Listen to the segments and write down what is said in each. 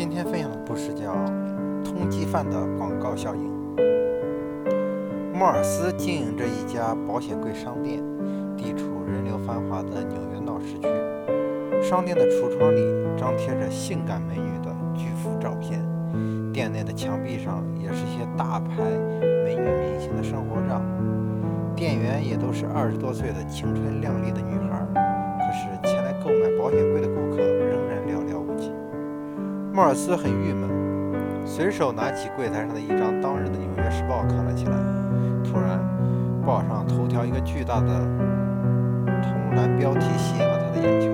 今天分享的故事叫《通缉犯的广告效应》。莫尔斯经营着一家保险柜商店，地处人流繁华的纽约闹市区。商店的橱窗里张贴着性感美女的巨幅照片，店内的墙壁上也是些大牌美女明星的生活照。店员也都是二十多岁的青春靓丽的女孩，可是前来购买保险柜的。莫尔斯很郁闷，随手拿起柜台上的一张当日的《纽约时报》看了起来。突然，报上头条一个巨大的铜蓝标题吸引了他的眼球：“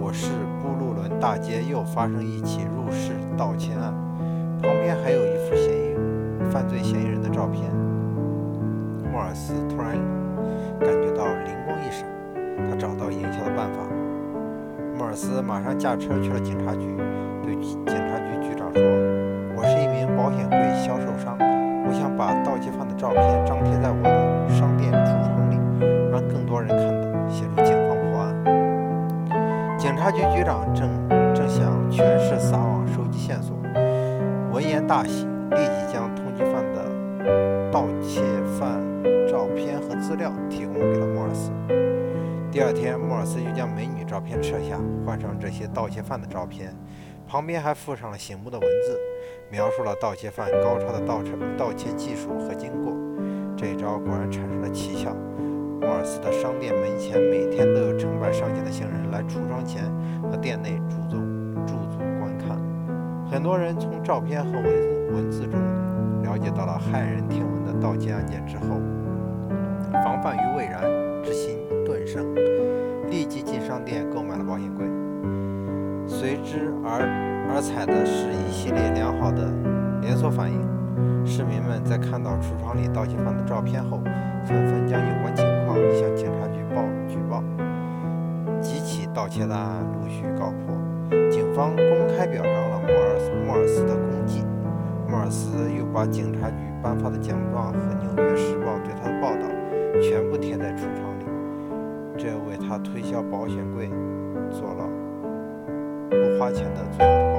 我市布鲁伦大街又发生一起入室盗窃案。”旁边还有一幅嫌疑犯罪嫌疑人的照片。莫尔斯突然感觉到灵光一闪，他找到营销的办法。莫尔斯马上驾车去了警察局，对警察局局长说：“我是一名保险柜销售商，我想把盗窃犯的照片张贴在我的商店橱窗里，让更多人看到，协助警方破案。”警察局局长正正向全市撒网收集线索，闻言大喜，立即将通缉犯的盗窃犯照片和资料提供给了莫尔斯。第二天，莫尔斯就将美女照片撤下，换上这些盗窃犯的照片，旁边还附上了醒目的文字，描述了盗窃犯高超的盗窃盗窃技术和经过。这一招果然产生了奇效。莫尔斯的商店门前每天都有成百上千的行人来橱窗前和店内驻足驻足观看。很多人从照片和文字文字中了解到了骇人听闻的盗窃案件之后，防范于未然之心顿生，立即进商店购买了保险柜。随之而而采的是一系列良好的连锁反应。市民们在看到橱窗里盗窃犯的照片后，纷纷将有关情况向警察局报举报，几起盗窃的案陆续告破。警方公开表彰了莫尔斯莫尔斯的功绩。莫尔斯又把警察局颁发的奖状和《纽约时报》对他的报道全部贴在橱窗里，这为他推销保险柜做了不花钱的最好。